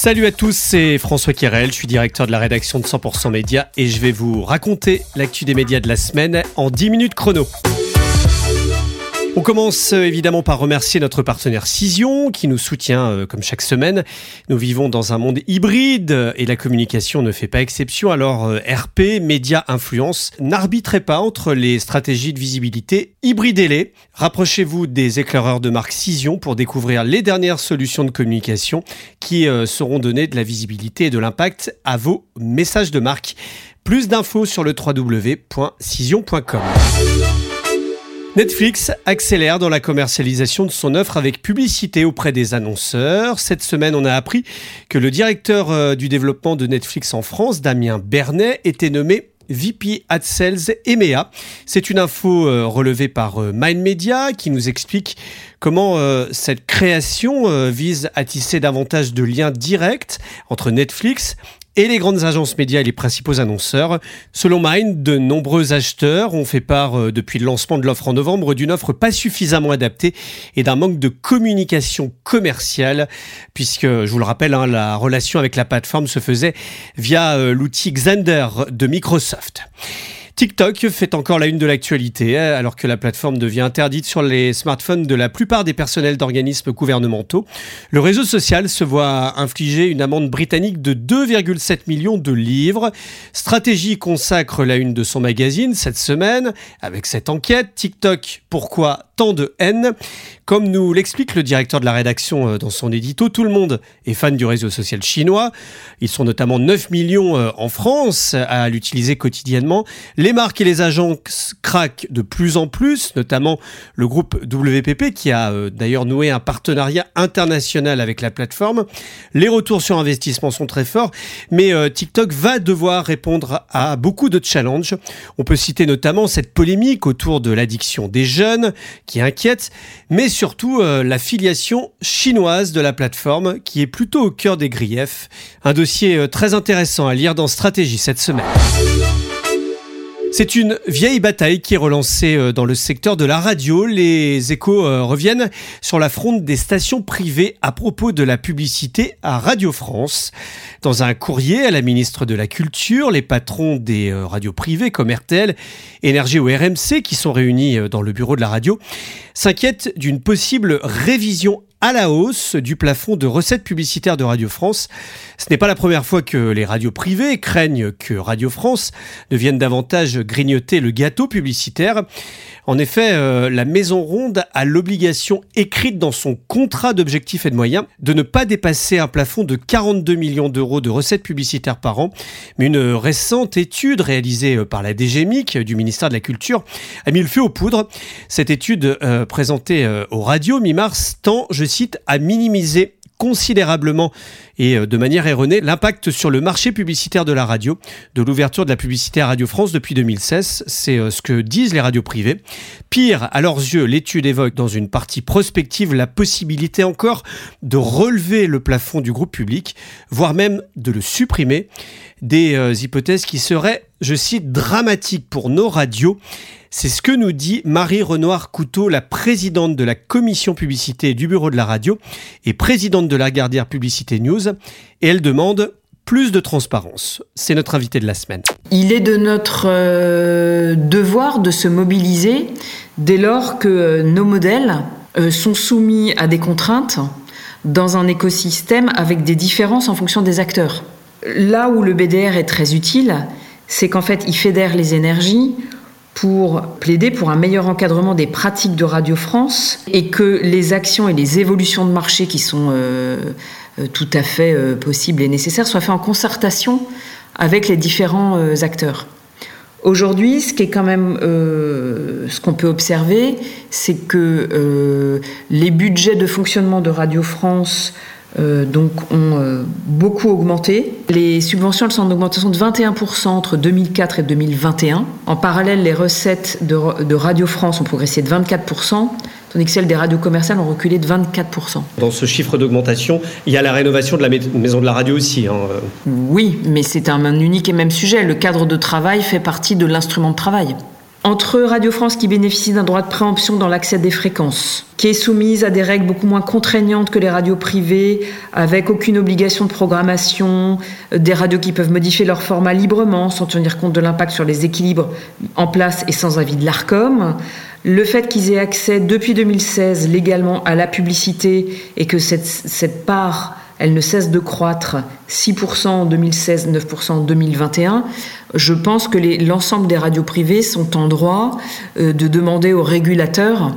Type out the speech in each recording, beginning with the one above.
Salut à tous, c'est François Kirel, je suis directeur de la rédaction de 100% Média et je vais vous raconter l'actu des médias de la semaine en 10 minutes chrono. On commence euh, évidemment par remercier notre partenaire Cision qui nous soutient euh, comme chaque semaine. Nous vivons dans un monde hybride et la communication ne fait pas exception. Alors euh, RP, médias, influence, n'arbitrez pas entre les stratégies de visibilité, hybridez-les. Rapprochez-vous des éclaireurs de marque Cision pour découvrir les dernières solutions de communication qui seront données de la visibilité et de l'impact à vos messages de marque. Plus d'infos sur le www.cision.com. Netflix accélère dans la commercialisation de son offre avec publicité auprès des annonceurs. Cette semaine, on a appris que le directeur euh, du développement de Netflix en France, Damien Bernet, était nommé VP Ad Sales EMEA. C'est une info euh, relevée par euh, Mind Media qui nous explique comment cette création vise à tisser davantage de liens directs entre Netflix et les grandes agences médias et les principaux annonceurs. Selon Mind, de nombreux acheteurs ont fait part euh, depuis le lancement de l'offre en novembre d'une offre pas suffisamment adaptée et d'un manque de communication commerciale, puisque, je vous le rappelle, hein, la relation avec la plateforme se faisait via euh, l'outil Xander de Microsoft. TikTok fait encore la une de l'actualité, hein, alors que la plateforme devient interdite sur les smartphones de la plupart des personnels d'organismes gouvernementaux. Le réseau social se voit infliger une amende britannique de 2,7 millions de livres. Stratégie consacre la une de son magazine cette semaine avec cette enquête. TikTok, pourquoi tant de haine Comme nous l'explique le directeur de la rédaction euh, dans son édito, tout le monde est fan du réseau social chinois. Ils sont notamment 9 millions euh, en France à l'utiliser quotidiennement. Les marques et les agents craquent de plus en plus, notamment le groupe WPP qui a euh, d'ailleurs noué un partenariat international avec la plateforme. Les retours sur investissement sont très forts, mais TikTok va devoir répondre à beaucoup de challenges. On peut citer notamment cette polémique autour de l'addiction des jeunes qui inquiète, mais surtout euh, la filiation chinoise de la plateforme qui est plutôt au cœur des griefs. Un dossier très intéressant à lire dans Stratégie cette semaine. C'est une vieille bataille qui est relancée euh, dans le secteur de la radio. Les échos euh, reviennent sur la fronde des stations privées à propos de la publicité à Radio France. Dans un courrier à la ministre de la Culture, les patrons des euh, radios privées comme RTL, Énergie ou RMC, qui sont réunis dans le bureau de la radio, s'inquiètent d'une possible révision à la hausse du plafond de recettes publicitaires de Radio France. Ce n'est pas la première fois que les radios privées craignent que Radio France ne vienne davantage grignoter le gâteau publicitaire. En effet, euh, la Maison Ronde a l'obligation écrite dans son contrat d'objectifs et de moyens de ne pas dépasser un plafond de 42 millions d'euros de recettes publicitaires par an. Mais une récente étude réalisée euh, par la DGMIC du ministère de la Culture a mis le feu aux poudres. Cette étude euh, présentée aux radios mi-mars tend, je cite, à minimiser considérablement et euh, de manière erronée l'impact sur le marché publicitaire de la radio, de l'ouverture de la publicité à Radio France depuis 2016. C'est euh, ce que disent les radios privées. Pire, à leurs yeux, l'étude évoque dans une partie prospective la possibilité encore de relever le plafond du groupe public, voire même de le supprimer. Des euh, hypothèses qui seraient, je cite, dramatiques pour nos radios c'est ce que nous dit Marie Renoir Couteau, la présidente de la commission publicité du bureau de la radio et présidente de la Gardière Publicité News. Et elle demande plus de transparence. C'est notre invité de la semaine. Il est de notre euh, devoir de se mobiliser dès lors que euh, nos modèles euh, sont soumis à des contraintes dans un écosystème avec des différences en fonction des acteurs. Là où le BDR est très utile, c'est qu'en fait, il fédère les énergies pour plaider pour un meilleur encadrement des pratiques de Radio France et que les actions et les évolutions de marché qui sont euh, euh, tout à fait euh, possibles et nécessaires soient faites en concertation avec les différents acteurs. Aujourd'hui, ce qui est quand même, ce qu'on peut observer, c'est que les budgets de fonctionnement de Radio France euh, donc ont euh, beaucoup augmenté. Les subventions elles sont en augmentation de 21% entre 2004 et 2021. En parallèle, les recettes de, de Radio France ont progressé de 24%, tandis que celles des radios commerciales ont reculé de 24%. Dans ce chiffre d'augmentation, il y a la rénovation de la maison de la radio aussi. Hein. Oui, mais c'est un unique et même sujet. Le cadre de travail fait partie de l'instrument de travail. Entre Radio France qui bénéficie d'un droit de préemption dans l'accès des fréquences, qui est soumise à des règles beaucoup moins contraignantes que les radios privées, avec aucune obligation de programmation, euh, des radios qui peuvent modifier leur format librement sans tenir compte de l'impact sur les équilibres en place et sans avis de l'ARCOM, le fait qu'ils aient accès depuis 2016 légalement à la publicité et que cette, cette part elle ne cesse de croître 6% en 2016, 9% en 2021. Je pense que l'ensemble des radios privées sont en droit euh, de demander aux régulateurs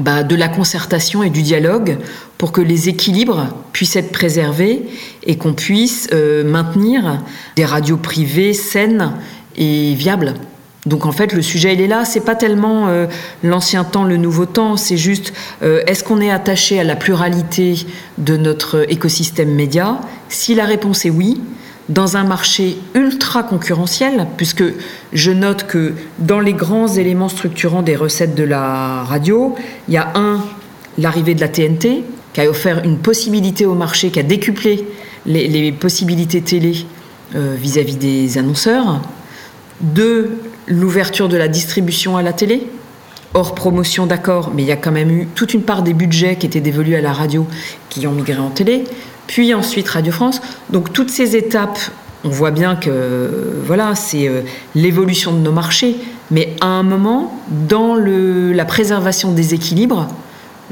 bah, de la concertation et du dialogue pour que les équilibres puissent être préservés et qu'on puisse euh, maintenir des radios privées saines et viables. Donc en fait, le sujet il est là. C'est pas tellement euh, l'ancien temps, le nouveau temps. C'est juste euh, est-ce qu'on est attaché à la pluralité de notre écosystème média? Si la réponse est oui, dans un marché ultra concurrentiel, puisque je note que dans les grands éléments structurants des recettes de la radio, il y a un l'arrivée de la TNT qui a offert une possibilité au marché, qui a décuplé les, possibilités télé euh, vis-à-vis -vis des annonceurs. Deux, l'ouverture de la distribution à la télé, hors promotion d'accord, mais il y a quand même eu toute une part des budgets qui étaient dévolus à la radio qui ont migré en télé, puis ensuite Radio France. Donc toutes ces étapes, on voit bien que voilà, c'est euh, l'évolution de nos marchés, mais à un moment, dans la préservation des équilibres,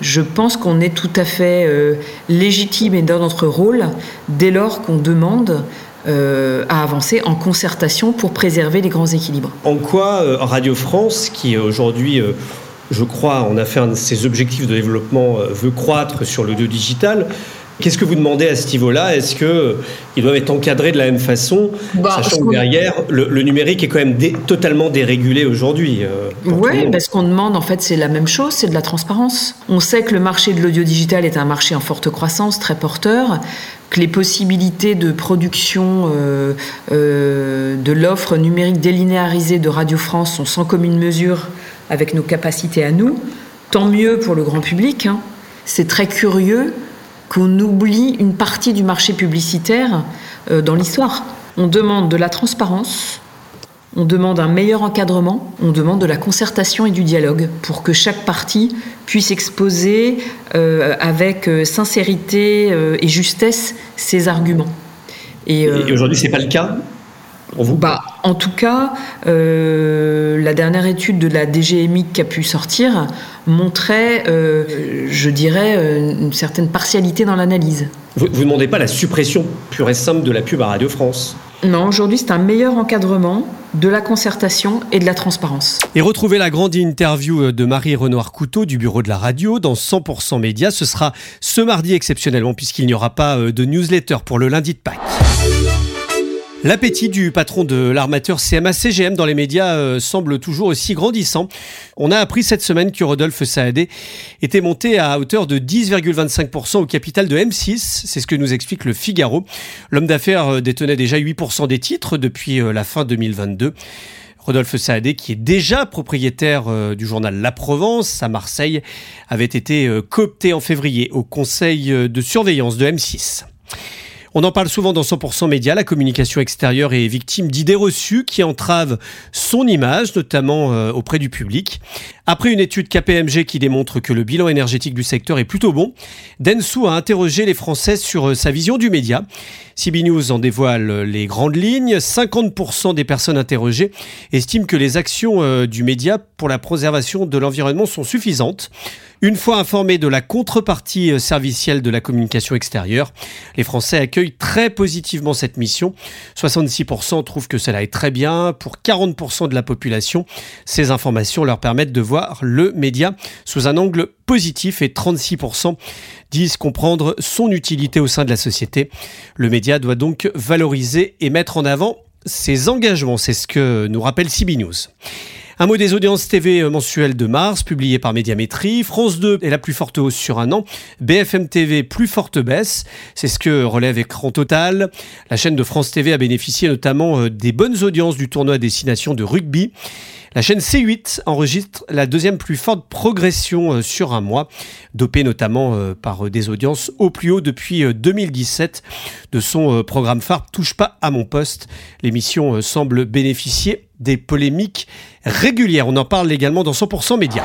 je pense qu'on est tout à fait euh, légitime et dans notre rôle dès lors qu'on demande euh, à avancer en concertation pour préserver les grands équilibres. En quoi euh, Radio France, qui aujourd'hui, euh, je crois, en a fait un de ses objectifs de développement, veut croître sur le digital, Qu'est-ce que vous demandez à ce niveau-là? Est-ce qu'ils doivent être encadrés de la même façon, bah, sachant que derrière, le, numérique est quand même totalement dérégulé aujourd'hui Oui, parce qu'on demande, en fait, c'est la même chose, c'est de la transparence. On sait que le marché de l'audio digital est un marché en forte croissance, très porteur que les possibilités de production euh, euh, de l'offre numérique délinéarisée de Radio France sont sans commune mesure avec nos capacités à nous. Tant mieux pour le grand public. Hein. C'est très curieux qu'on oublie une partie du marché publicitaire euh, dans l'histoire. On demande de la transparence, on demande un meilleur encadrement, on demande de la concertation et du dialogue pour que chaque partie puisse exposer euh, avec euh, sincérité euh, et justesse ses arguments. Et, aujourd'hui, ce n'est pas le cas pour vous? Bah, En tout cas, la dernière étude de la DGMI qui a pu sortir montrait, je dirais, une certaine partialité dans l'analyse. Vous ne demandez pas la suppression pure et simple de la pub à Radio France? Non, aujourd'hui, c'est un meilleur encadrement de la concertation et de la transparence. Et retrouvez la grande interview de Marie Renoir Couteau du bureau de la radio dans 100% Média. Ce sera ce mardi exceptionnellement puisqu'il n'y aura pas euh, de newsletter pour le lundi de Pâques. L'appétit du patron de l'armateur CMA-CGM dans les médias euh, semble toujours aussi grandissant. On a appris cette semaine que Rodolphe Saadé était monté à hauteur de 10,25% au capital de M6. C'est ce que nous explique le Figaro. L'homme d'affaires euh, détenait déjà 8% des titres depuis euh, la fin 2022. Rodolphe Saadé, qui est déjà propriétaire du journal La Provence à Marseille, avait été coopté en février au conseil de surveillance de M6. On en parle souvent dans 100% Média. La communication extérieure est victime d'idées reçues qui entravent son image, notamment euh, auprès du public. Après une étude KPMG qui démontre que le bilan énergétique du secteur est plutôt bon, Densu a interrogé les Français sur euh, sa vision du média. CB News en dévoile les grandes lignes. 50% des personnes interrogées estiment que les actions euh, du média pour la préservation de l'environnement sont suffisantes. Une fois informés de la contrepartie euh, servicielle de la communication extérieure, les Français accueillent très positivement cette mission. 66% trouvent que cela est très bien. Pour 40% de la population, ces informations leur permettent de voir le média sous un angle positif et 36% disent comprendre son utilité au sein de la société. Le média doit donc valoriser et mettre en avant ses engagements. C'est ce que nous rappelle CB News. Un mot des audiences TV euh, mensuelles de mars, publié par Médiamétrie. France 2 est la plus forte hausse sur un an. BFM TV, plus forte baisse. C'est ce que relève Écran Total. La chaîne de France TV a bénéficié notamment euh, des bonnes audiences du tournoi destination de rugby. La chaîne C8 enregistre la deuxième plus forte progression euh, sur un mois, dopée notamment par des audiences au plus haut depuis 2017 de son programme phare Touche pas à mon poste. L'émission semble bénéficier des polémiques régulières. On en parle également dans 100% Média.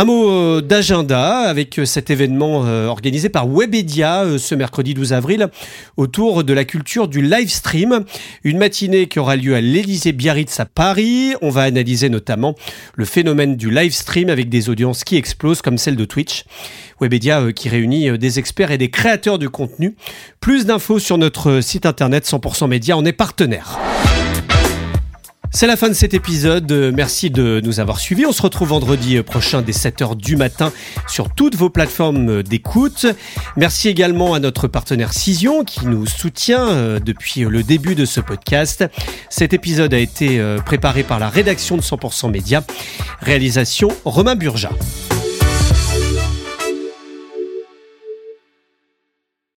Un mot euh, d'agenda avec euh, cet événement euh, organisé par Webedia ce mercredi 12 avril autour de la culture du live stream. Une matinée qui aura lieu à l'Élysée Biarritz à Paris. On va analyser notamment le phénomène du live stream avec des audiences qui explosent comme celle de Twitch. Webedia qui réunit des experts et des créateurs du contenu. Plus d'infos sur notre site internet 100% Média. On est partenaire. C'est la fin de cet épisode. Merci de nous avoir suivis. On se retrouve vendredi prochain dès 7h du matin sur toutes vos plateformes d'écoute. Merci également à notre partenaire Cision qui nous soutient euh, depuis le début de ce podcast. Cet épisode a été euh, préparé par la rédaction de 100% Média. Réalisation Romain Burja.